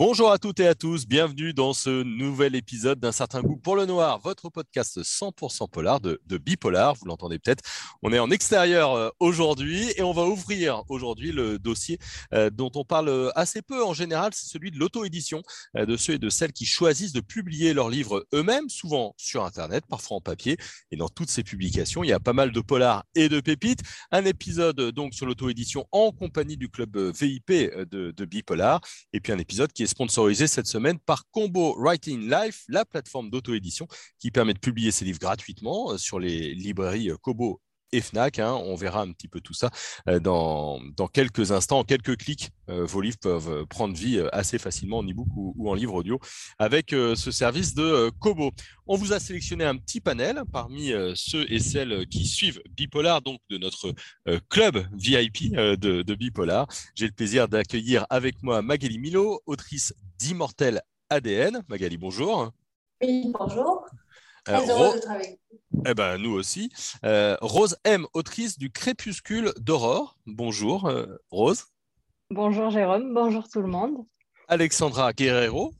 Bonjour à toutes et à tous, bienvenue dans ce nouvel épisode d'un certain goût pour le noir, votre podcast 100% polar de, Bipolar, vous l'entendez peut-être. On est en extérieur euh, aujourd'hui et on va ouvrir aujourd'hui le dossier euh, dont on parle euh, assez peu en général, c'est celui de l'auto-édition, de ceux et de celles qui choisissent de publier leurs livres eux-mêmes, souvent sur Internet, parfois en papier. Et dans toutes ces publications, il y a pas mal de polars et de pépites. Un épisode donc sur l'auto-édition en compagnie du club VIP de, de Bipolar et puis un épisode qui est sponsorisé cette semaine par Combo Writing Life, la plateforme d'auto-édition qui permet de publier ses livres gratuitement euh, sur les librairies euh, Kobo et Fnac. Hein. On verra un petit peu tout ça euh, dans, quelques instants, en quelques clics. Euh, vos livres peuvent euh, prendre vie assez facilement en e-book ou, en livre audio avec ce service de Kobo. On vous a sélectionné un petit panel parmi ceux et celles qui suivent Bipolar, donc de notre club VIP de, de Bipolar. J'ai le plaisir d'accueillir avec moi Magali Milo, autrice d'Immortel ADN. Magali, bonjour. Oui, bonjour. Euh, eh ben, nous aussi. Euh, Rose M, autrice du Crépuscule d'Aurore. Bonjour, euh, Rose. Bonjour, Jérôme. Bonjour, tout le monde. Alexandra Guerrero,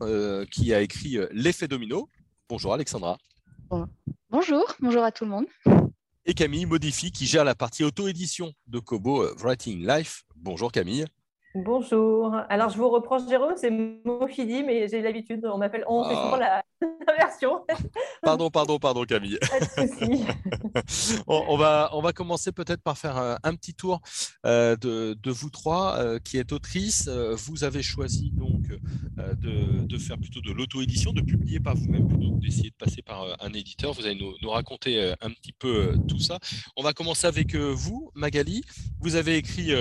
qui a écrit L'effet domino. Bonjour, Alexandra. Bonjour, bonjour à tout le monde. Et Camille Modifie, qui gère la partie auto-édition de Kobo Writing Life. Bonjour, Camille. Bonjour. Alors, je vous reproche, Jérôme, c'est Mofidi, mais j'ai l'habitude, on m'appelle on, c'est souvent la, version. Pardon, pardon, pardon, Camille. Pas de on, va, on va commencer peut-être par faire un, petit tour euh, de, de, vous trois, euh, qui êtes autrice. Euh, vous avez choisi donc de, de, faire plutôt de l'auto-édition, de publier par vous-même plutôt que d'essayer de passer par un éditeur. Vous allez nous, nous raconter un petit peu tout ça. On va commencer avec vous, Magali. Vous avez écrit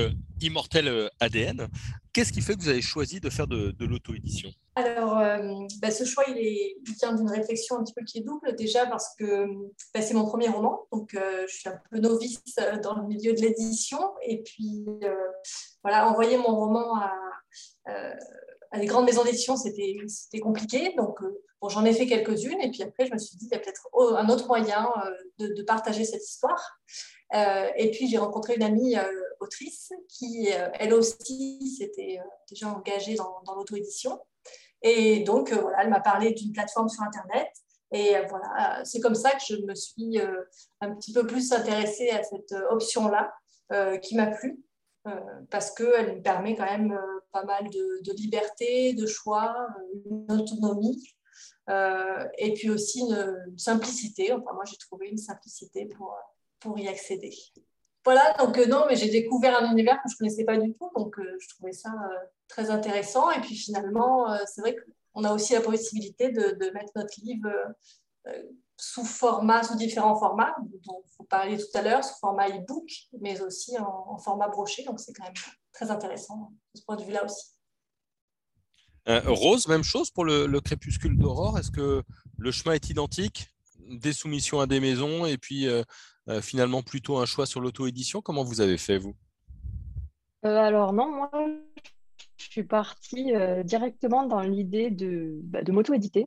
Immortel ADN. Qu'est-ce qui fait que vous avez choisi de faire de, l'auto-édition? Alors, euh, bah, ce choix, il, vient d'une réflexion un petit peu qui est double. Déjà parce que bah, c'est mon premier roman, donc euh, je suis un peu novice euh, dans le milieu de l'édition. Et puis, voilà, envoyer mon roman à, des grandes maisons d'édition, c'était compliqué. Donc, bon, j'en ai fait quelques-unes. Et puis après, je me suis dit, il y a peut-être un autre moyen de, partager cette histoire. Et puis, j'ai rencontré une amie autrice qui, euh, elle aussi, s'était euh, déjà engagée dans, l'auto-édition. Et donc, euh, voilà, elle m'a parlé d'une plateforme sur Internet. Et voilà, c'est comme ça que je me suis un petit peu plus intéressée à cette option-là, qui m'a plu, parce qu'elle me permet quand même pas mal de, liberté, de choix, une autonomie, et puis aussi une, simplicité. Enfin, moi, j'ai trouvé une simplicité pour, pour y accéder. Voilà, donc euh, non, mais j'ai découvert un univers que je ne connaissais pas du tout, donc euh, je trouvais ça euh, très intéressant. Et puis finalement, c'est vrai qu'on a aussi la possibilité de, mettre notre livre sous format, sous différents formats, dont vous parliez tout à l'heure, sous format e-book, mais aussi en, format broché. Donc c'est quand même très intéressant de ce point de vue-là aussi. Rose, même chose pour le, le crépuscule d'aurore? Est-ce que le chemin est identique? Des soumissions à des maisons et puis finalement plutôt un choix sur l'auto-édition Comment vous avez fait, vous? Euh, Alors non, moi, je suis partie euh, directement dans l'idée de, bah, de m'auto-éditer.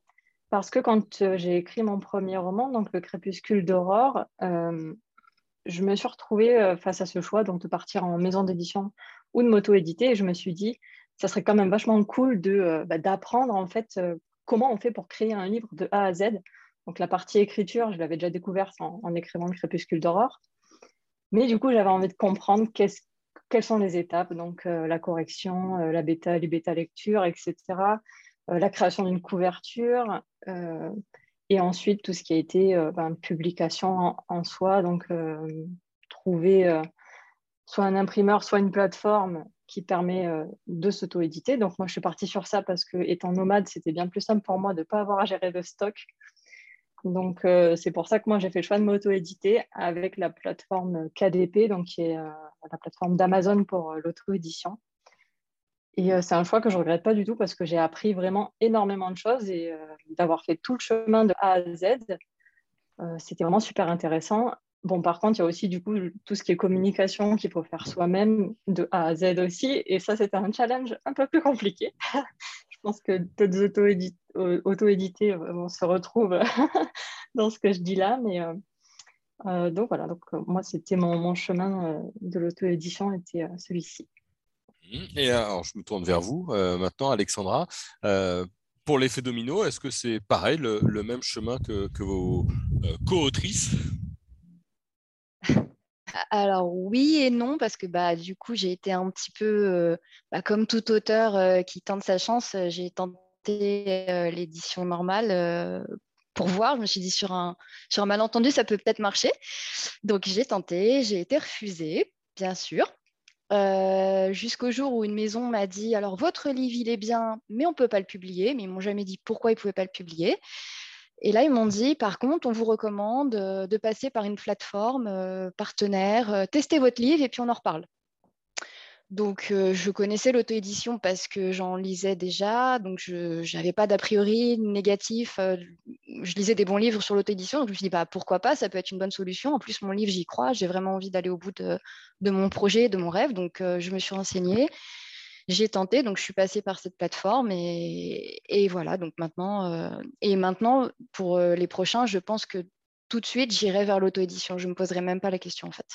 Parce que quand j'ai écrit mon premier roman, donc Le Crépuscule d'Aurore, je me suis retrouvée face à ce choix donc de partir en maison d'édition ou de m'auto-éditer. Et je me suis dit, ça serait quand même vachement cool de, bah, d'apprendre en fait comment on fait pour créer un livre de A à Z. Donc la partie écriture, je l'avais déjà découverte en, écrivant le crépuscule d'aurore. Mais du coup, j'avais envie de comprendre quelles sont les étapes, donc euh, la correction, euh, la bêta, les bêta lectures, etc., euh, la création d'une couverture, et ensuite tout ce qui a été ben, publication en, soi, donc trouver soit un imprimeur, soit une plateforme qui permet de s'auto-éditer. Donc moi, je suis partie sur ça parce que étant nomade, c'était bien plus simple pour moi de ne pas avoir à gérer de stock donc, euh, c'est pour ça que moi, j'ai fait le choix de m'auto-éditer avec la plateforme KDP, donc qui est euh, la plateforme d'Amazon pour euh, l'auto-édition. Et c'est un choix que je ne regrette pas du tout parce que j'ai appris vraiment énormément de choses et d'avoir fait tout le chemin de A à Z, c'était vraiment super intéressant. Bon, par contre, il y a aussi du coup tout ce qui est communication qu'il faut faire soi-même de A à Z aussi. Et ça, c'était un challenge un peu plus compliqué. Je pense que d'autres auto-édités euh, se retrouvent dans ce que je dis là. Mais euh, euh, donc voilà, donc, moi, c'était mon, chemin de l'auto-édition était celui-ci. Et alors, je me tourne vers vous maintenant, Alexandra. pour l'effet domino, est-ce que c'est pareil, le, même chemin que, vos co-autrices? Alors oui et non, parce que bah, du coup, j'ai été un petit peu, bah, comme tout auteur qui tente sa chance, j'ai tenté l'édition normale pour voir. Je me suis dit, sur un, sur un malentendu, ça peut peut-être marcher. Donc j'ai tenté, j'ai été refusée, bien sûr. jusqu'au jour où une maison m'a dit alors votre livre il est bien mais on ne peut pas le publier mais ils m'ont jamais dit pourquoi ils ne pouvaient pas le publier et là, ils m'ont dit, par contre, on vous recommande euh, de passer par une plateforme euh, partenaire, euh, tester votre livre et puis on en reparle. Donc, je connaissais l'auto-édition parce que j'en lisais déjà, donc je n'avais pas d'a priori négatif. je lisais des bons livres sur l'auto-édition, donc je me suis dit, bah, pourquoi pas, ça peut être une bonne solution. En plus, mon livre, j'y crois, j'ai vraiment envie d'aller au bout de, mon projet, de mon rêve, donc je me suis renseignée j'ai tenté, donc je suis passée par cette plateforme et, voilà. Donc maintenant, et maintenant pour les prochains, je pense que tout de suite j'irai vers l'auto-édition. Je ne me poserai même pas la question en fait.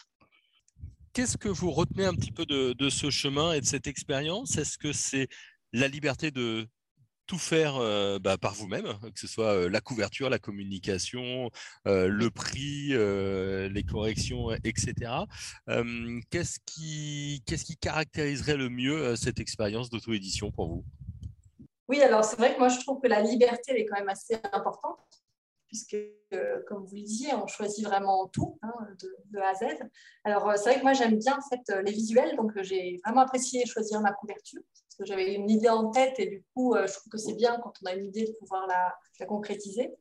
Qu'est-ce que vous retenez un petit peu de ce chemin et de cette expérience? Est-ce que c'est la liberté de tout faire euh, bah, par vous-même, que ce soit euh, la couverture, la communication, euh, le prix, les corrections, etc. qu'est-ce, qui, caractériserait le mieux cette expérience d'auto-édition pour vous? Oui, alors c'est vrai que moi je trouve que la liberté est quand même assez importante puisque, euh, comme vous le disiez, on choisit vraiment tout, hein, de, A à Z. Alors, euh, c'est vrai que moi, j'aime bien euh, les visuels, donc j'ai vraiment apprécié choisir ma couverture, parce que j'avais une idée en tête, et du coup, je trouve que c'est bien quand on a une idée de pouvoir la, concrétiser.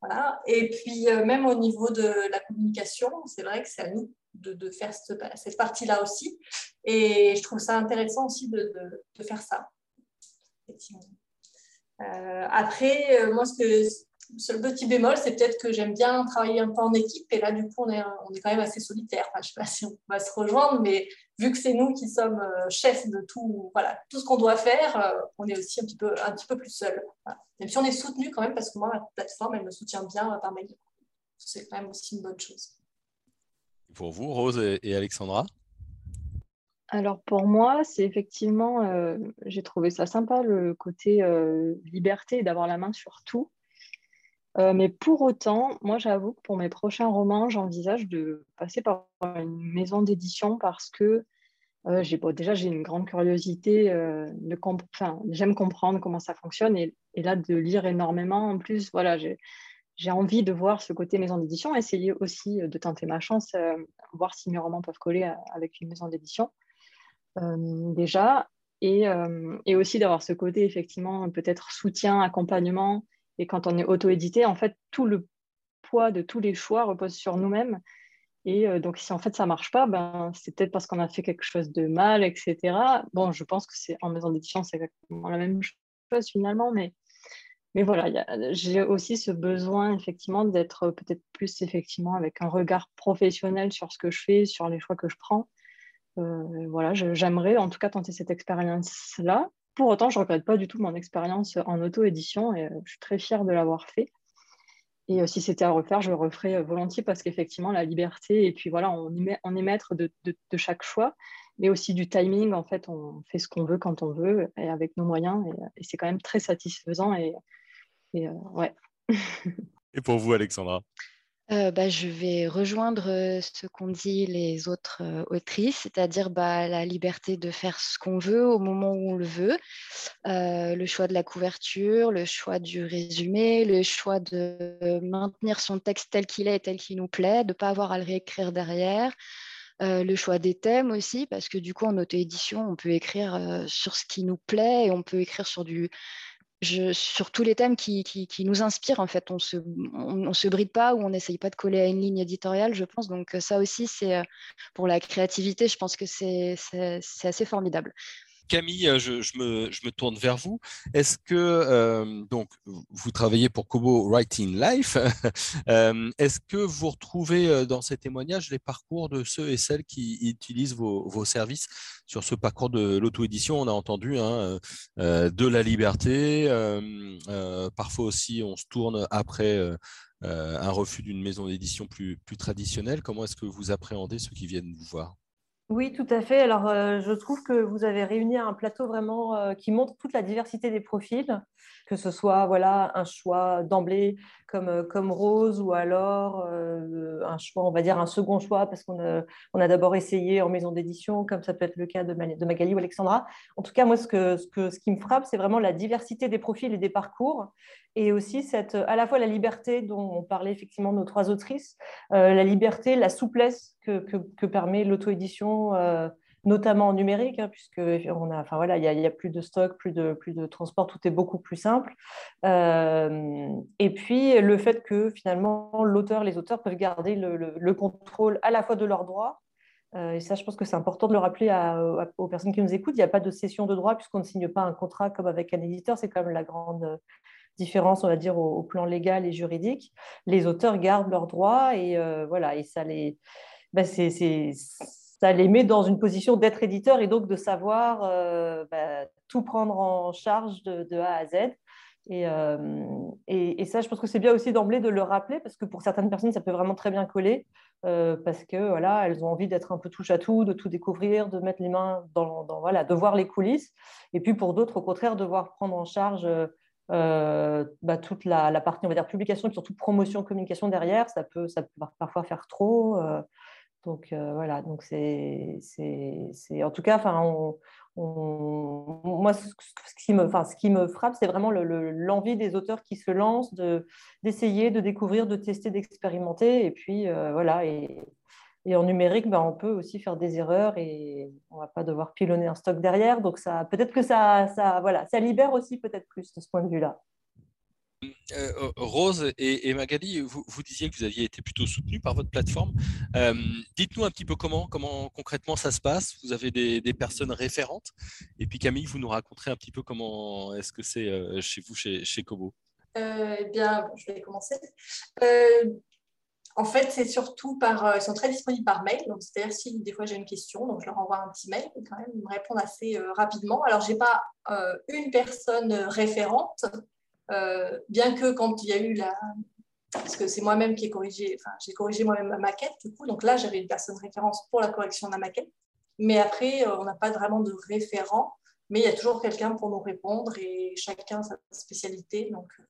Voilà. Et puis, même au niveau de la communication, c'est vrai que c'est à nous de, faire cette, partie-là aussi. Et je trouve ça intéressant aussi de, de faire ça. après, moi, ce que, seul petit bémol, c'est peut-être que j'aime bien travailler un peu en équipe. Et là, du coup, on est, on est quand même assez solitaire. je ne sais pas si on va se rejoindre, mais vu que c'est nous qui sommes euh, chefs de tout, voilà, tout ce qu'on doit faire, euh, on est aussi un petit peu, un petit peu plus seul. Même si on est soutenu quand même, parce que moi, ma plateforme, elle me soutient bien euh, par mail. C'est quand même aussi une bonne chose. Pour vous, Rose et Alexandra? Alors pour moi, c'est effectivement, j'ai trouvé ça sympa le côté liberté d'avoir la main sur tout. Euh, mais pour autant, moi j'avoue que pour mes prochains romans, j'envisage de passer par une maison d'édition parce que euh, j'ai, déjà j'ai une grande curiosité, euh, j'aime comprendre comment ça fonctionne et, là de lire énormément. En plus, voilà, j'ai, envie de voir ce côté maison d'édition, essayer aussi de tenter ma chance, voir si mes romans peuvent coller avec une maison d'édition déjà. Et, et aussi d'avoir ce côté effectivement peut-être soutien, accompagnement et quand on est auto-édité, en fait, tout le poids de tous les choix repose sur nous-mêmes. Et euh, donc, si en fait ça ne marche pas, ben, c'est peut-être parce qu'on a fait quelque chose de mal, etc. Bon, je pense que c'est en maison d'édition, c'est exactement la même chose finalement, mais, mais voilà, j'ai aussi ce besoin effectivement d'être peut-être plus effectivement avec un regard professionnel sur ce que je fais, sur les choix que je prends. Euh, voilà, j'aimerais en tout cas tenter cette expérience-là. Pour autant, je ne regrette pas du tout mon expérience en auto-édition et euh, je suis très fière de l'avoir fait. Et euh, si c'était à refaire, je le referais euh, volontiers parce qu'effectivement, la liberté, et puis voilà, on, on est maître de, chaque choix, mais aussi du timing. En fait, on fait ce qu'on veut quand on veut et avec nos moyens. Et, c'est quand même très satisfaisant. Et ouais. et pour vous, Alexandra? Euh, bah, je vais rejoindre ce qu'ont dit les autres autrices, c'est-à-dire bah, la liberté de faire ce qu'on veut au moment où on le veut, le choix de la couverture, le choix du résumé, le choix de maintenir son texte tel qu'il est et tel qu'il nous plaît, de ne pas avoir à le réécrire derrière. le choix des thèmes aussi, parce que du coup, en auto-édition, on peut écrire sur ce qui nous plaît et on peut écrire sur du, sur tous les thèmes qui, nous inspirent, en fait, on ne se, bride pas ou on n'essaye pas de coller à une ligne éditoriale, je pense. Donc ça aussi, c'est euh, pour la créativité, je pense que c'est assez formidable. Camille, euh, je, me, tourne vers vous. Est-ce que euh, donc vous travaillez pour Kobo Writing Life euh, Est-ce que vous retrouvez dans ces témoignages les parcours de ceux et celles qui utilisent vos, services sur ce parcours de l'auto-édition? On a entendu hein, de la liberté. parfois aussi, on se tourne après. un refus d'une maison d'édition plus, plus traditionnelle. Comment est-ce que vous appréhendez ceux qui viennent vous voir? Oui, tout à fait. Alors, euh, je trouve que vous avez réuni un plateau vraiment euh, qui montre toute la diversité des profils, que ce soit voilà un choix d'emblée comme, euh, comme Rose ou alors un choix, on va dire un second choix parce qu'on a, d'abord essayé en maison d'édition, comme ça peut être le cas de, Magali ou Alexandra. En tout cas, moi, ce, que, ce, ce qui me frappe, c'est vraiment la diversité des profils et des parcours et aussi cette, à la fois la liberté dont on parlait effectivement nos trois autrices, la liberté, la souplesse que, permet l'auto-édition euh, notamment en numérique, hein, puisque on a, enfin voilà, il y, a plus de stock, plus de, plus de transport, tout est beaucoup plus simple. Euh, et puis le fait que finalement l'auteur, les auteurs peuvent garder le, contrôle à la fois de leurs droits. Euh, et ça, je pense que c'est important de le rappeler aux personnes qui nous écoutent. Il n'y a pas de cession de droits puisqu'on ne signe pas un contrat comme avec un éditeur. C'est quand même la grande différence, on va dire, au, plan légal et juridique. Les auteurs gardent leurs droits et voilà, et ça les, c'est ça les met dans une position d'être éditeur et donc de savoir euh, bah, tout prendre en charge de, A à Z. Euh, et, et, ça, je pense que c'est bien aussi d'emblée de le rappeler parce que pour certaines personnes, ça peut vraiment très bien coller euh, parce que voilà, elles ont envie d'être un peu touche à tout, de tout découvrir, de mettre les mains dans, voilà, de voir les coulisses. Et puis pour d'autres, au contraire, devoir prendre en charge bah, toute la, partie, on va dire, publication et surtout promotion, communication derrière. Ça peut, ça peut parfois faire trop. Donc euh, voilà, donc c'est, en tout cas, enfin, moi, ce, qui me, enfin, ce qui me frappe, c'est vraiment l'envie des auteurs qui se lancent, de, d'essayer, de découvrir, de tester, d'expérimenter, et puis euh, voilà, et, en numérique, ben, on peut aussi faire des erreurs et on va pas devoir pilonner un stock derrière, donc ça, peut-être que ça, ça, voilà, ça libère aussi peut-être plus de ce point de vue-là. Euh, euh, Rose et, Magali, vous, disiez que vous aviez été plutôt soutenu par votre plateforme. Euh, dites-nous un petit peu comment, comment concrètement ça se passe. Vous avez des, personnes référentes. Et puis Camille, vous nous raconterez un petit peu comment est-ce que c'est chez vous, chez, chez Kobo. eh bien, je vais commencer. En fait, c'est surtout par. Ils sont très disponibles par mail. C'est-à-dire si des fois j'ai une question, donc je leur envoie un petit mail et quand même ils me répondent assez rapidement. Alors, j'ai pas une personne référente euh, bien que quand il y a eu la... Parce que c'est moi-même qui ai corrigé, enfin, j'ai corrigé moi-même ma maquette, du coup, donc là, j'avais une personne référence pour la correction de la maquette. Mais après, euh, on n'a pas vraiment de référent, mais il y a toujours quelqu'un pour nous répondre et chacun sa spécialité. Donc, euh,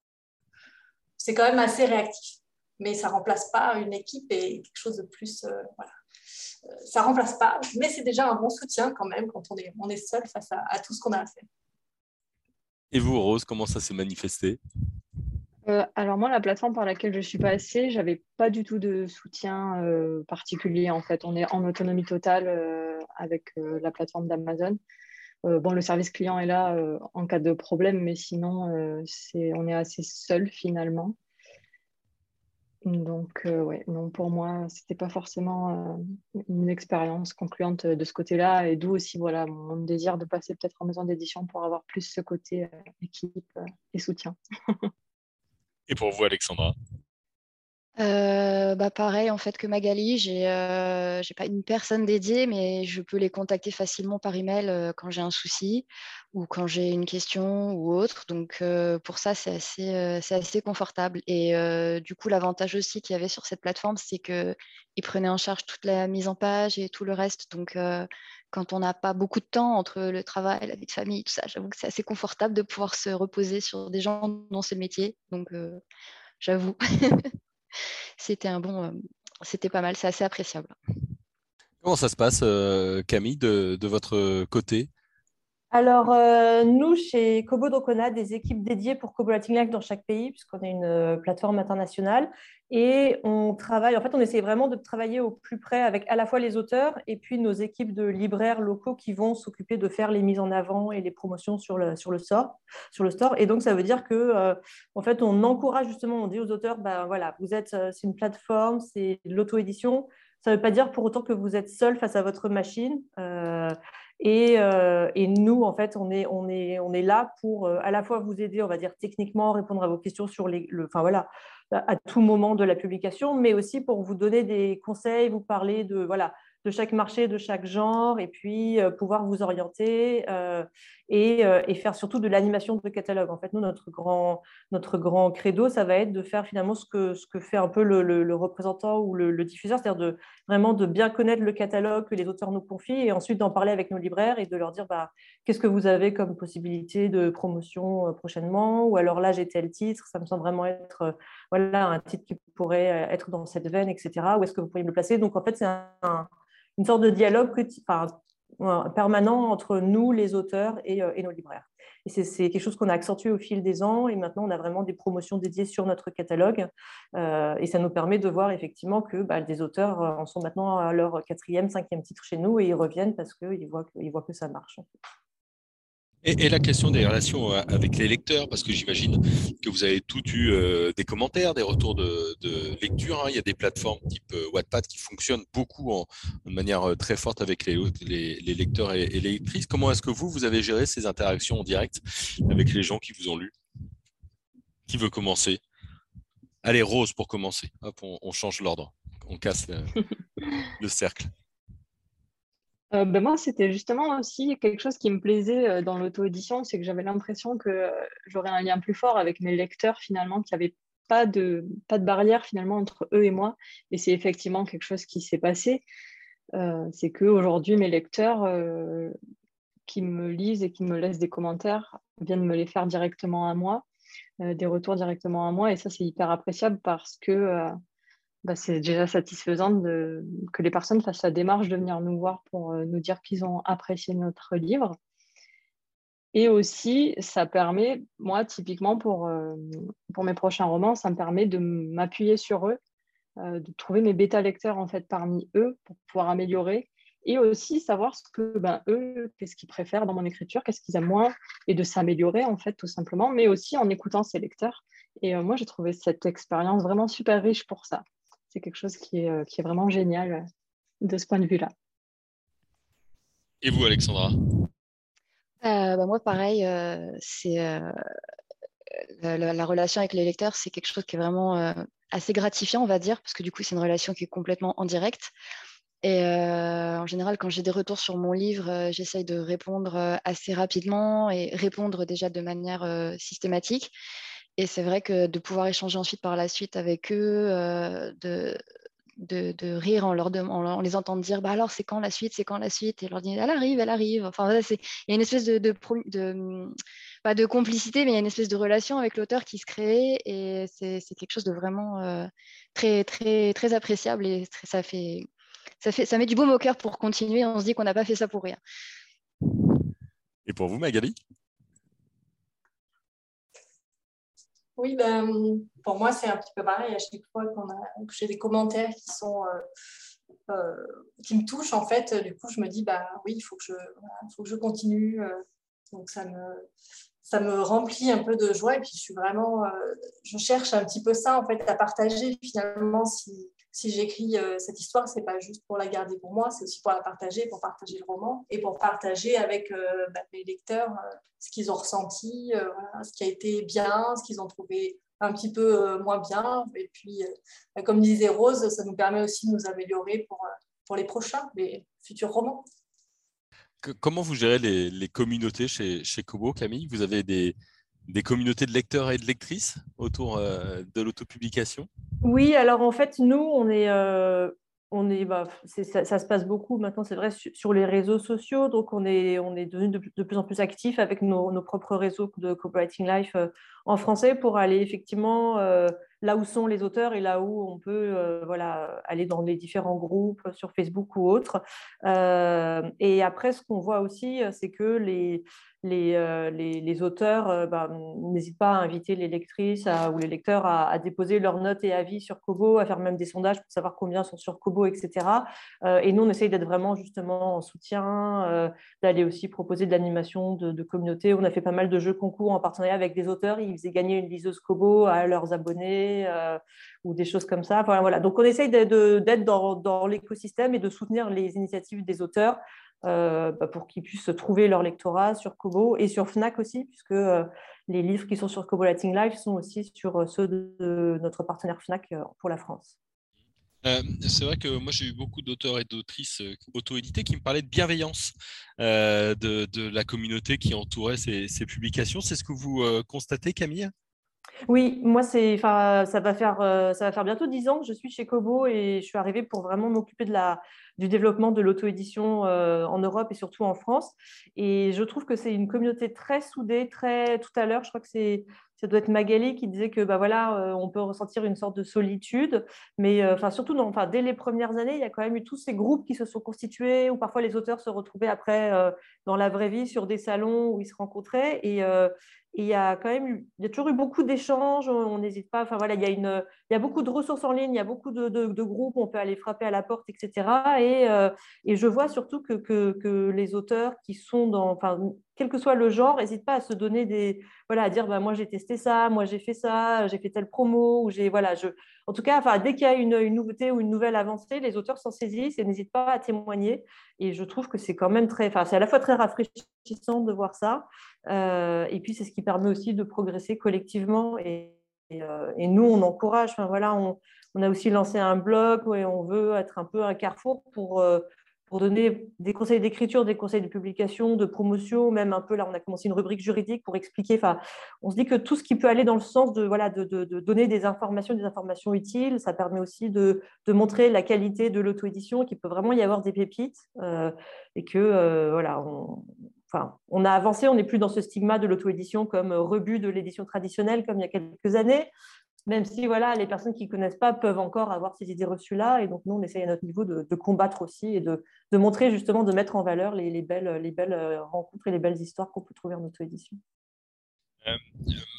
c'est quand même assez réactif. Mais ça ne remplace pas une équipe et quelque chose de plus. voilà. ça ne remplace pas, mais c'est déjà un bon soutien quand même quand on est, on est seul face à, à tout ce qu'on a à faire. Et vous, Rose, comment ça s'est manifesté? Euh, alors moi, la plateforme par laquelle je suis passée, j'avais pas du tout de soutien euh, particulier. En fait, on est en autonomie totale euh, avec la plateforme d'Amazon. bon, le service client est là en cas de problème, mais sinon, c'est, on est assez seul finalement. Donc, euh, ouais, non, pour moi, c'était pas forcément euh, une expérience concluante de ce côté-là, et d'où aussi voilà, mon désir de passer peut-être en maison d'édition pour avoir plus ce côté euh, équipe et soutien. et pour vous, Alexandra? Euh, bah pareil en fait que Magali, j'ai euh, pas une personne dédiée, mais je peux les contacter facilement par email euh, quand j'ai un souci ou quand j'ai une question ou autre. Donc euh, pour ça c'est assez confortable. Et du coup l'avantage aussi qu'il y avait sur cette plateforme, c'est que ils prenaient en charge toute la mise en page et tout le reste. Donc quand on n'a pas beaucoup de temps entre le travail, la vie de famille, tout ça, j'avoue que c'est assez confortable de pouvoir se reposer sur des gens dont c'est le métier. Donc j'avoue. c'était un bon, euh, c'était pas mal, c'est assez appréciable. Comment ça se passe, euh, Camille, de, votre côté? Alors, euh, nous, chez Kobo, on a des équipes dédiées pour Kobo Latin dans chaque pays, puisqu'on est une plateforme internationale. Et on travaille, en fait, on essaie vraiment de travailler au plus près avec à la fois les auteurs et puis nos équipes de libraires locaux qui vont s'occuper de faire les mises en avant et les promotions sur le, sur le, store, sur le store. Et donc, ça veut dire que, euh, en fait, on encourage justement, on dit aux auteurs, ben voilà, vous êtes, euh, c'est une plateforme, c'est l'auto-édition. Ça ne veut pas dire pour autant que vous êtes seul face à votre machine. Euh, et, et, nous, en fait, on est, là pour à la fois vous aider, on va dire techniquement, répondre à vos questions sur les, le, enfin voilà, à tout moment de la publication, mais aussi pour vous donner des conseils, vous parler de, voilà, de chaque marché, de chaque genre, et puis euh, pouvoir vous orienter. Euh, et, faire surtout de l'animation de catalogue. En fait, nous, notre grand, notre grand credo, ça va être de faire finalement ce que, ce que fait un peu le, représentant ou le, diffuseur, c'est-à-dire de, vraiment de bien connaître le catalogue que les auteurs nous confient et ensuite d'en parler avec nos libraires et de leur dire bah, qu'est-ce que vous avez comme possibilité de promotion prochainement, ou alors là j'ai tel titre, ça me semble vraiment être voilà, un titre qui pourrait être dans cette veine, etc. Où est-ce que vous pourriez me le placer? Donc en fait, c'est une sorte de dialogue permanent entre nous, les auteurs, et, et nos libraires. Et c'est quelque chose qu'on a accentué au fil des ans. Et maintenant, on a vraiment des promotions dédiées sur notre catalogue. Euh, et ça nous permet de voir effectivement que bah, des auteurs en sont maintenant à leur quatrième, cinquième titre chez nous et ils reviennent parce qu'ils voient, que, voient que ça marche. Et, la question des relations euh, avec les lecteurs, parce que j'imagine que vous avez tout eu euh, des commentaires, des retours de, lecture. Hein. Il y a des plateformes type euh, Wattpad qui fonctionnent beaucoup en, de manière très forte avec les, les, lecteurs et, les lectrices. Comment est-ce que vous, vous avez géré ces interactions en direct avec les gens qui vous ont lu? Qui veut commencer? Allez, Rose pour commencer. Hop, on, change l'ordre. On casse le cercle. Euh, ben moi, c'était justement aussi quelque chose qui me plaisait euh, dans l'auto-édition, c'est que j'avais l'impression que euh, j'aurais un lien plus fort avec mes lecteurs finalement, qu'il n'y avait pas de, pas de barrière finalement entre eux et moi. Et c'est effectivement quelque chose qui s'est passé. c'est qu'aujourd'hui, mes lecteurs qui me lisent et qui me laissent des commentaires viennent me les faire directement à moi, des retours directement à moi. Et ça, c'est hyper appréciable parce que bah, c'est déjà satisfaisant que les personnes fassent la démarche de venir nous voir pour euh, nous dire qu'ils ont apprécié notre livre. Et aussi, ça permet, moi, typiquement pour, euh, mes prochains romans, ça me permet de m'appuyer sur eux, euh, de trouver mes bêta-lecteurs en fait parmi eux pour pouvoir améliorer et aussi savoir ce que ben, eux, qu'est-ce qu'ils préfèrent dans mon écriture, qu'est-ce qu'ils aiment moins, et de s'améliorer en fait tout simplement, mais aussi en écoutant ces lecteurs. Et moi, j'ai trouvé cette expérience vraiment super riche pour ça c'est quelque chose qui est, euh, qui est vraiment génial euh, de ce point de vue-là. Et vous, Alexandra? Euh, bah, Moi, pareil, c'est la, relation avec les lecteurs, c'est quelque chose qui est vraiment assez gratifiant, on va dire, parce que du coup, c'est une relation qui est complètement en direct. Et en général, quand j'ai des retours sur mon livre, j'essaye de répondre assez rapidement et répondre déjà de manière systématique. Et c'est vrai que de pouvoir échanger ensuite par la suite avec eux, euh, de, de, rire en, leur en, les entendant dire bah alors c'est quand la suite, c'est quand la suite, et leur dire elle arrive, elle arrive. Enfin, il y a une espèce de, de, pas de complicité, mais il y a une espèce de relation avec l'auteur qui se crée, et c'est quelque chose de vraiment euh, très, très, très appréciable, et ça, fait, ça, fait, ça met du baume au cœur pour continuer. On se dit qu'on n'a pas fait ça pour rien. Et pour vous, Magali? Oui, ben, pour moi, c'est un petit peu pareil. À chaque fois qu'on a, que j'ai des commentaires qui sont euh, euh, qui me touchent, en fait, du coup, je me dis, bah oui, il faut que je, faut que je continue. Euh. donc, ça me, ça me remplit un peu de joie. Et puis, je suis vraiment, je cherche un petit peu ça, en fait, à partager finalement si, si j'écris euh, cette histoire, c'est pas juste pour la garder pour moi, c'est aussi pour la partager, pour partager le roman et pour partager avec euh, bah, mes lecteurs euh, ce qu'ils ont ressenti, ce qui a été bien, ce qu'ils ont trouvé un petit peu moins bien. Et puis, bah, comme disait Rose, ça nous permet aussi de nous améliorer pour, pour les prochains, les futurs romans. comment vous gérez les, les communautés chez, chez Kobo, Camille? Vous avez des, des communautés de lecteurs et de lectrices autour euh, de l'autopublication? Oui, alors en fait, nous, on est, euh, on est, bah, ça, se passe beaucoup maintenant, c'est vrai, sur les réseaux sociaux. Donc, on est, on est devenu de, plus en plus actif avec nos, propres réseaux de Copywriting Life euh, en français pour aller effectivement là où sont les auteurs et là où on peut voilà, aller dans les différents groupes sur Facebook ou autres. et après, ce qu'on voit aussi, c'est que les, euh, les, les, auteurs euh, bah, n'hésitent pas à inviter les lectrices ou les lecteurs à, déposer leurs notes et avis sur Kobo, à faire même des sondages pour savoir combien sont sur Kobo, etc. Euh, et nous, on essaye d'être vraiment justement en soutien, d'aller aussi proposer de l'animation de, communauté. On a fait pas mal de jeux concours en partenariat avec des auteurs. Ils faisaient gagner une liseuse Kobo à leurs abonnés ou des choses comme ça. voilà. Donc, on essaye d'être dans l'écosystème et de soutenir les initiatives des auteurs euh, bah, pour qu'ils puissent trouver leur lectorat sur Kobo et sur Fnac aussi, puisque euh, les livres qui sont sur Kobo Latin Live sont aussi sur euh, ceux de, notre partenaire Fnac pour la France. C'est vrai que moi j'ai eu beaucoup d'auteurs et d'autrices auto-édités qui me parlaient de bienveillance de, la communauté qui entourait ces, publications. C'est ce que vous constatez, Camille? Oui, moi, c'est, ça, va faire, ça va faire bientôt dix ans que je suis chez Kobo et je suis arrivée pour vraiment m'occuper de la, du développement de l'auto-édition en Europe et surtout en France. Et je trouve que c'est une communauté très soudée, très. Tout à l'heure, je crois que c'est ça doit être Magali qui disait que bah voilà, euh, on peut ressentir une sorte de solitude, mais euh, enfin surtout enfin, dès les premières années, il y a quand même eu tous ces groupes qui se sont constitués, où parfois les auteurs se retrouvaient après euh, dans la vraie vie sur des salons où ils se rencontraient, et, il y a quand même il y a toujours eu beaucoup d'échanges, on n'hésite pas, enfin voilà, il y, a une, il y a beaucoup de ressources en ligne, il y a beaucoup de, de, groupes, on peut aller frapper à la porte, etc. Et, et je vois surtout que, que, que, les auteurs qui sont dans, enfin, quel que soit le genre, n'hésitent pas à se donner des, voilà, à dire, bah, moi j'ai testé ça, moi j'ai fait ça, j'ai fait telle promo, ou j'ai, voilà, je, en tout cas, enfin, dès qu'il y a une, une, nouveauté ou une nouvelle avancée, les auteurs s'en saisissent et n'hésitent pas à témoigner. Et je trouve que c'est quand même très, enfin, c'est à la fois très rafraîchissant de voir ça, euh, et puis c'est ce qui permet aussi de progresser collectivement. Et, et, euh, nous, on encourage. Enfin, voilà, on, on, a aussi lancé un blog et on veut être un peu un carrefour pour euh, pour donner des conseils d'écriture, des conseils de publication, de promotion, même un peu là, on a commencé une rubrique juridique pour expliquer. Enfin, on se dit que tout ce qui peut aller dans le sens de, voilà, de, donner des informations, des informations utiles, ça permet aussi de, montrer la qualité de l'auto-édition, qu'il peut vraiment y avoir des pépites euh, et que euh, voilà, on a avancé, on n'est plus dans ce stigma de l'auto-édition comme rebut de l'édition traditionnelle comme il y a quelques années même si voilà, les personnes qui ne connaissent pas peuvent encore avoir ces idées reçues-là. Et donc, nous, on essaye à notre niveau de, combattre aussi et de, montrer justement, de mettre en valeur les, belles, les belles euh, rencontres et les belles histoires qu'on peut trouver en auto-édition. Euh,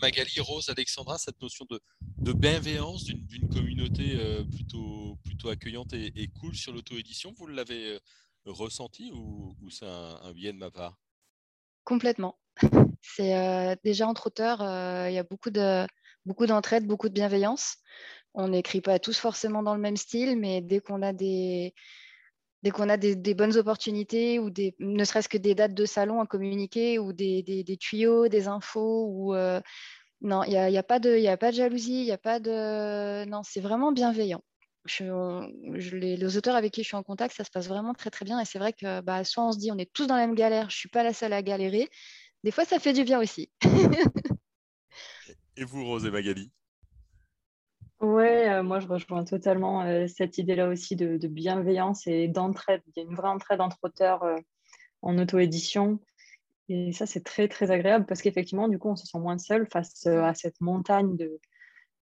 Magali, Rose, Alexandra, cette notion de, bienveillance d'une communauté euh, plutôt, plutôt accueillante et, cool sur l'auto-édition, vous l'avez ressenti ou, c'est un, biais de ma part? Complètement. C'est déjà entre auteurs, il y a beaucoup de, beaucoup d'entraide, beaucoup de bienveillance. On n'écrit pas tous forcément dans le même style, mais dès qu'on a des, dès qu'on a des, bonnes opportunités ou des, ne serait-ce que des dates de salon à communiquer ou des, des tuyaux, des infos ou euh, non, il n'y a, a, pas de, a pas de jalousie, il n'y a pas de non, c'est vraiment bienveillant. Je, les, auteurs avec qui je suis en contact, ça se passe vraiment très très bien et c'est vrai que bah, soit on se dit on est tous dans la même galère, je suis pas la seule à galérer. Des fois, ça fait du bien aussi. Et vous, Rose et Magali? Ouais, euh, moi je rejoins totalement euh, cette idée-là aussi de, bienveillance et d'entraide. Il y a une vraie entraide entre auteurs euh, en auto-édition. Et ça, c'est très, très agréable parce qu'effectivement, du coup, on se sent moins seul face à cette montagne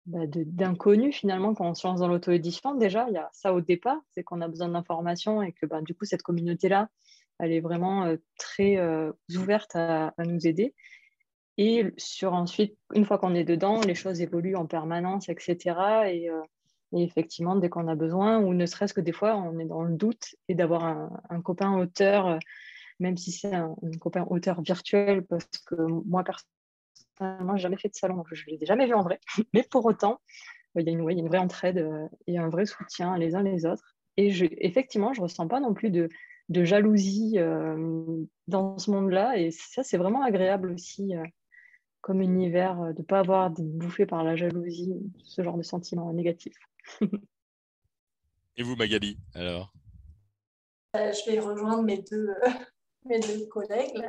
bah, de, d'inconnus finalement quand on se lance dans l'auto-édition. Déjà, il y a ça au départ, c'est qu'on a besoin d'informations et que bah, du coup, cette communauté-là, elle est vraiment très ouverte à, nous aider. Et sur ensuite, une fois qu'on est dedans, les choses évoluent en permanence, etc. Euh, et, effectivement, dès qu'on a besoin, ou ne serait-ce que des fois, on est dans le doute et d'avoir un, copain auteur, euh, même si c'est un, copain auteur virtuel, parce que moi, personnellement, je n'ai jamais fait de salon, donc je ne l'ai jamais vu en vrai. Mais pour autant, il y, a une, vraie entraide euh, et un vrai soutien les uns les autres. Et effectivement, je ne ressens pas non plus de, jalousie dans ce monde-là. Et ça, c'est vraiment agréable aussi comme univers, euh, de ne pas avoir d'être bouffé par la jalousie, ce genre de sentiments négatifs. Et vous, Magali, alors? Euh, Je vais rejoindre mes deux, euh, mes deux collègues,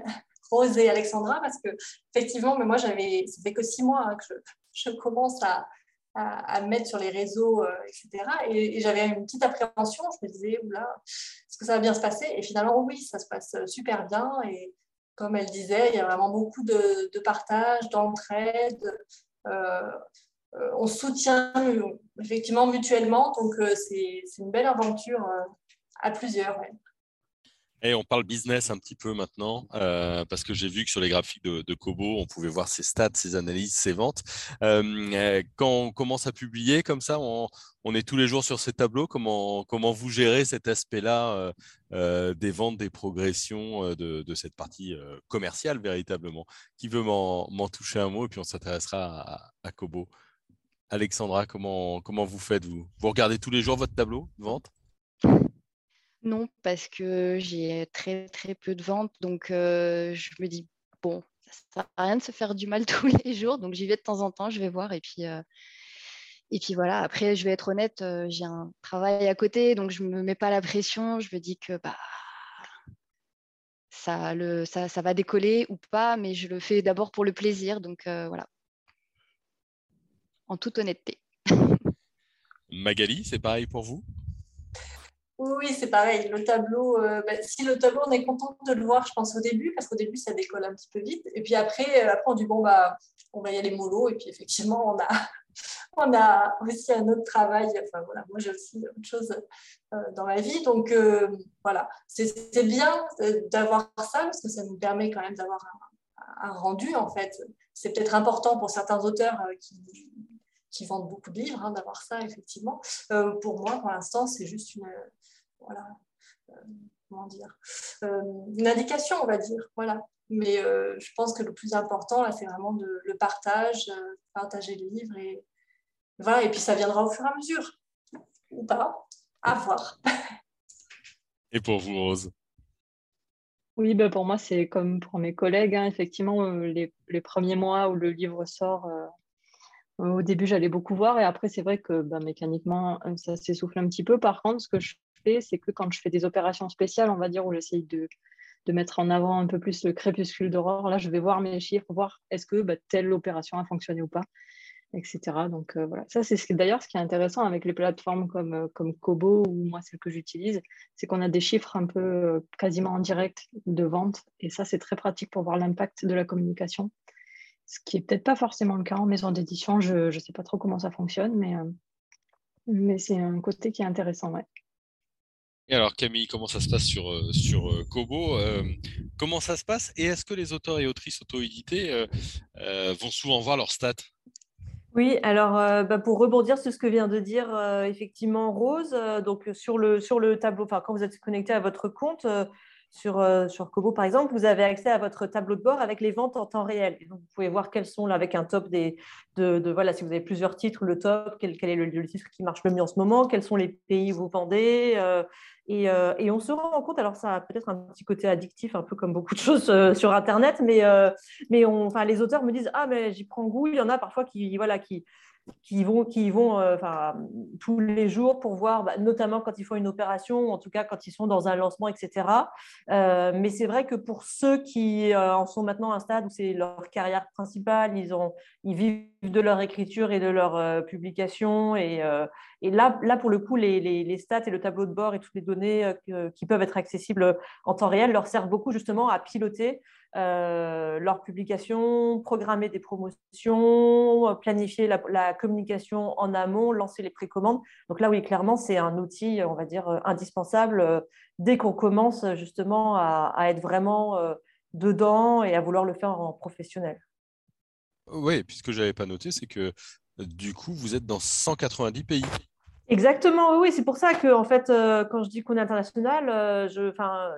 Rose et Alexandra, parce que effectivement, mais moi, j'avais, ça fait que six mois hein, que je, commence à, à, me mettre sur les réseaux, etc. Et, j'avais une petite appréhension. Je me disais, oula, est-ce que ça va bien se passer? Et finalement, oui, ça se passe super bien. Et, comme elle disait, il y a vraiment beaucoup de, partage, d'entraide. Euh, euh, on soutient effectivement mutuellement, donc euh, c'est une belle aventure à plusieurs. Et on parle business un petit peu maintenant, euh, parce que j'ai vu que sur les graphiques de, Kobo, on pouvait voir ses stats, ses analyses, ses ventes. Euh, quand on commence à publier comme ça, on, est tous les jours sur ces tableaux. Comment, vous gérez cet aspect-là euh, des ventes, des progressions de, cette partie commerciale véritablement? Qui veut m'en toucher un mot et puis on s'intéressera à, Kobo Alexandra, comment, comment vous faites vous, vous regardez tous les jours votre tableau de vente? Non, parce que j'ai très très peu de ventes, donc euh, je me dis bon, ça sert à rien de se faire du mal tous les jours, donc j'y vais de temps en temps, je vais voir et puis euh, voilà, après, je vais être honnête, j'ai un travail à côté, donc je ne me mets pas la pression. Je me dis que bah, ça, ça, va décoller ou pas, mais je le fais d'abord pour le plaisir. Donc voilà, en toute honnêteté. Magali, c'est pareil pour vous? Oui, c'est pareil. Le tableau, euh, bah, si le tableau, on est content de le voir, je pense, au début, parce qu'au début, ça décolle un petit peu vite. Et puis après, euh, après on dit, bon, bah, on va y aller mollo. Et puis effectivement, on a, on a aussi un autre travail. Enfin, voilà, moi, j'ai aussi autre chose euh, dans ma vie. Donc, voilà, c'est bien d'avoir ça, parce que ça nous permet quand même d'avoir un, un, rendu, en fait. C'est peut-être important pour certains auteurs qui qui vendent beaucoup de livres, hein, d'avoir ça, effectivement. Euh, pour moi, pour l'instant, c'est juste une, voilà, euh, comment dire, euh, une indication, on va dire. Voilà. Mais je pense que le plus important, là, c'est vraiment de, le partage, partager le livre. Et, voilà, et puis ça viendra au fur et à mesure. Ou pas, à voir. Et pour vous, Rose? Oui, ben pour moi, c'est comme pour mes collègues. Hein, effectivement, les, les, premiers mois où le livre sort, au début, j'allais beaucoup voir et après, c'est vrai que bah, mécaniquement, euh, ça s'essouffle un petit peu. Par contre, ce que je fais, c'est que quand je fais des opérations spéciales, on va dire, où j'essaye de, mettre en avant un peu plus le crépuscule d'aurore, là, je vais voir mes chiffres, voir est-ce que bah, telle opération a fonctionné ou pas, etc. Donc euh, voilà, ça, c'est d'ailleurs ce qui est intéressant avec les plateformes comme, euh, comme Kobo ou moi, celle que j'utilise, c'est qu'on a des chiffres un peu quasiment en direct de vente et ça, c'est très pratique pour voir l'impact de la communication ce qui est peut-être pas forcément le cas en maison d'édition. Je ne sais pas trop comment ça fonctionne, mais, euh, mais c'est un côté qui est intéressant. Ouais. Et alors Camille, comment ça se passe sur, euh, sur euh, Kobo Comment ça se passe Et est-ce que les auteurs et autrices auto-édités vont souvent voir leurs stats? Oui, alors bah, pour rebondir sur ce que vient de dire effectivement Rose, donc sur le, sur le tableau, enfin quand vous êtes connecté à votre compte, sur, euh, sur Kobo, par exemple, vous avez accès à votre tableau de bord avec les ventes en temps réel. donc, vous pouvez voir quels sont, avec un top de, voilà, si vous avez plusieurs titres, le top, quel, est le, titre qui marche le mieux en ce moment, quels sont les pays où vous vendez. Euh, et, euh, et, on se rend compte, alors ça a peut-être un petit côté addictif, un peu comme beaucoup de choses sur Internet, mais, les auteurs me disent Ah, mais j'y prends goût. Il y en a parfois qui, voilà, qui, qui vont, qui vont euh, tous les jours pour voir, bah, notamment quand ils font une opération, ou en tout cas quand ils sont dans un lancement, etc. Euh, mais c'est vrai que pour ceux qui euh, en sont maintenant à un stade où c'est leur carrière principale, ils, ont, ils vivent de leur écriture et de leur publication. Et, et, là, là, pour le coup, les, les, les, stats et le tableau de bord et toutes les données qui peuvent être accessibles en temps réel leur servent beaucoup justement à piloter euh, leur publication, programmer des promotions, planifier la, communication en amont, lancer les précommandes. Donc là, oui, clairement, c'est un outil, on va dire, indispensable euh, dès qu'on commence justement à, être vraiment euh, dedans et à vouloir le faire en professionnel. Oui, puisque je n'avais pas noté, c'est que du coup, vous êtes dans 190 pays. Exactement, oui, c'est pour ça que, en fait, quand je dis qu'on est international, je,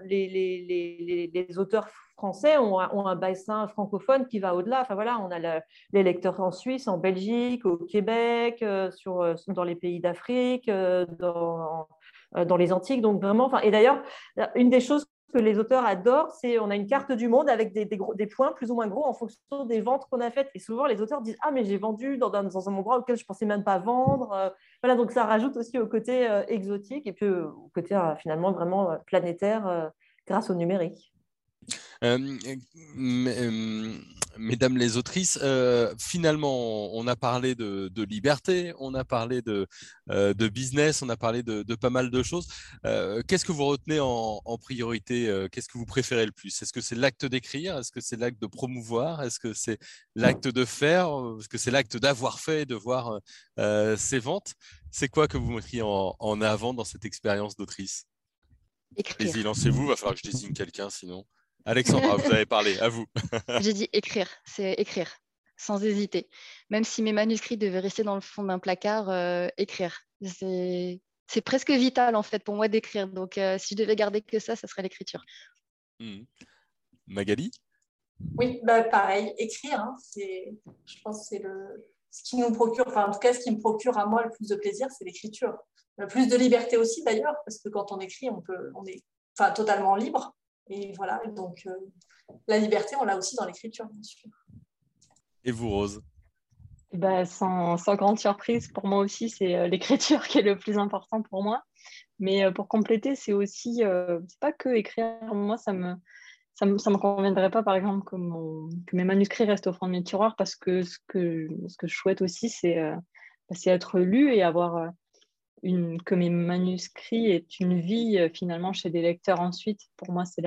les, auteurs français ont, un bassin francophone qui va au-delà. Enfin voilà, on a les lecteurs en Suisse, en Belgique, au Québec, euh, euh, dans les pays d'Afrique, euh, dans, dans, les Antilles. Donc vraiment, et d'ailleurs, une des choses que les auteurs adorent, c'est on a une carte du monde avec des, des, points plus ou moins gros en fonction des ventes qu'on a faites. Et souvent, les auteurs disent Ah, mais j'ai vendu dans, dans, un endroit auquel je pensais même pas vendre. Voilà, donc ça rajoute aussi au côté exotique et puis au côté finalement vraiment planétaire grâce au numérique. Euh, euh, mesdames les autrices, euh, finalement, on a parlé de, liberté, on a parlé de, de, business, on a parlé de, pas mal de choses. Qu'est-ce que vous retenez en, priorité Qu'est-ce que vous préférez le plus? Est-ce que c'est l'acte d'écrire? Est-ce que c'est l'acte de promouvoir? Est-ce que c'est l'acte de faire? Est-ce que c'est l'acte d'avoir fait et de voir ses ventes? C'est quoi que vous mettriez en, en avant dans cette expérience d'autrice? Allez-y, lancez-vous, va falloir que je désigne quelqu'un sinon. Alexandra, vous avez parlé, à vous. J'ai dit écrire, c'est écrire, sans hésiter. Même si mes manuscrits devaient rester dans le fond d'un placard, euh, écrire. C'est presque vital en fait pour moi d'écrire. Donc euh, si je devais garder que ça, ça serait l'écriture. Hmm. Magali? Oui, bah, pareil, écrire, hein, je pense que c'est le, ce qui nous procure, enfin en tout cas ce qui me procure à moi le plus de plaisir, c'est l'écriture. Plus de liberté aussi d'ailleurs, parce que quand on écrit, on, peut, on est enfin, totalement libre. Et voilà, donc euh, la liberté, on l'a aussi dans l'écriture, bien sûr. Et vous, Rose? Bah, sans, sans, grande surprise, pour moi aussi, c'est l'écriture qui est le plus important pour moi. Mais pour compléter, c'est aussi, c'est pas que écrire. Moi, ça me, ça ne me, conviendrait pas, par exemple, que, que, mes manuscrits restent au fond de mes tiroirs parce que ce que, ce que je souhaite aussi, c'est euh, bah, être lu et avoir euh, une, que mes manuscrits aient une vie euh, finalement chez des lecteurs ensuite. Pour moi, c'est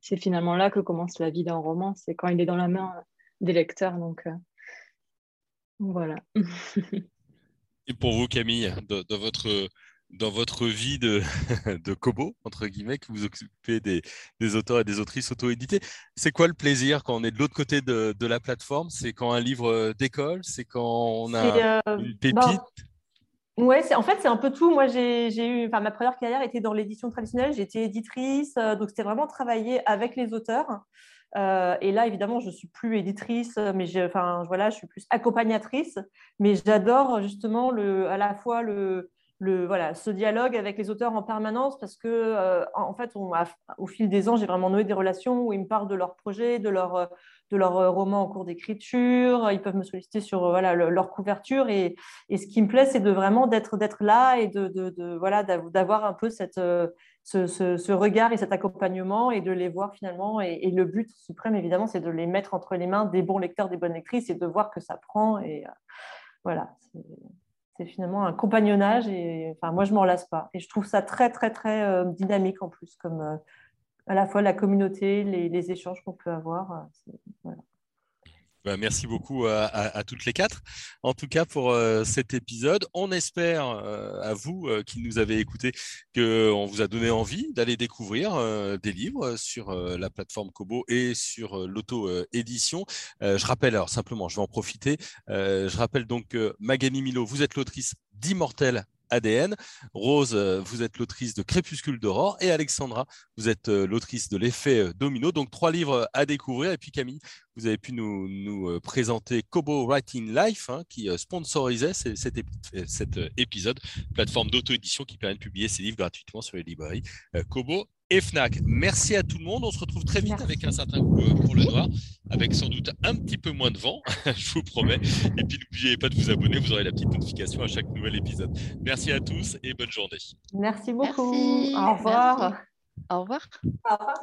c'est finalement là que commence la vie d'un roman, c'est quand il est dans la main des lecteurs. Donc, voilà. et pour vous, Camille, dans votre dans votre vie de, de Kobo, entre guillemets, que vous occupez des, des auteurs et des autrices auto-édités. C'est quoi le plaisir quand on est de l'autre côté de, de, la plateforme? C'est quand un livre euh, décolle? C'est quand on a euh, une pépite? Oui, Ouais, en fait, c'est un peu tout. Moi, j'ai eu, enfin, ma première carrière était dans l'édition traditionnelle. J'étais éditrice, euh, donc c'était vraiment travailler avec les auteurs. et là, évidemment, je ne suis plus éditrice, mais je, enfin, voilà, je suis plus accompagnatrice. Mais j'adore justement le, à la fois le, le, voilà, ce dialogue avec les auteurs en permanence parce que, euh, en fait, au fil des ans, j'ai vraiment noué des relations où ils me parlent de leurs projets, de leur, de leur euh, roman en cours d'écriture. Ils peuvent me solliciter sur euh, voilà, leur couverture. Et, et, ce qui me plaît, c'est de vraiment d'être, d'être là et de, de, voilà, d'avoir un peu cette, ce, ce, regard et cet accompagnement et de les voir finalement. Et, le but suprême, évidemment, c'est de les mettre entre les mains des bons lecteurs, des bonnes lectrices et de voir que ça prend. Et voilà c'est finalement un compagnonnage et enfin, moi, je m'en lasse pas. Et je trouve ça très, très, très euh, dynamique en plus, comme euh, à la fois la communauté, les, échanges qu'on peut avoir. Euh. Bah, merci beaucoup à, toutes les quatre, en tout cas pour euh, cet épisode. On espère euh, à vous qui nous avez écoutés qu'on vous a donné envie d'aller découvrir des livres sur la plateforme Kobo et sur l'auto-édition. je rappelle, alors simplement, je vais en profiter, je rappelle donc que Magani Milo, vous êtes l'autrice d'Immortel ADN. Rose, euh, vous êtes l'autrice de Crépuscule d'aurore et Alexandra, vous êtes euh, l'autrice de l'effet euh, domino. Donc trois livres à découvrir. Et puis Camille, vous avez pu nous, présenter Kobo Writing Life hein, qui sponsorisait cet, épisode, plateforme d'auto-édition qui permet de publier ses livres gratuitement sur les librairies Kobo et Fnac. Merci à tout le monde. On se retrouve très vite avec un certain goût euh, pour le noir, avec sans doute un petit peu moins de vent, je vous promets. Et puis n'oubliez pas de vous abonner, vous aurez la petite notification à chaque nouvel épisode. Merci à tous et bonne journée. Merci beaucoup. Au revoir. Au revoir. Au revoir.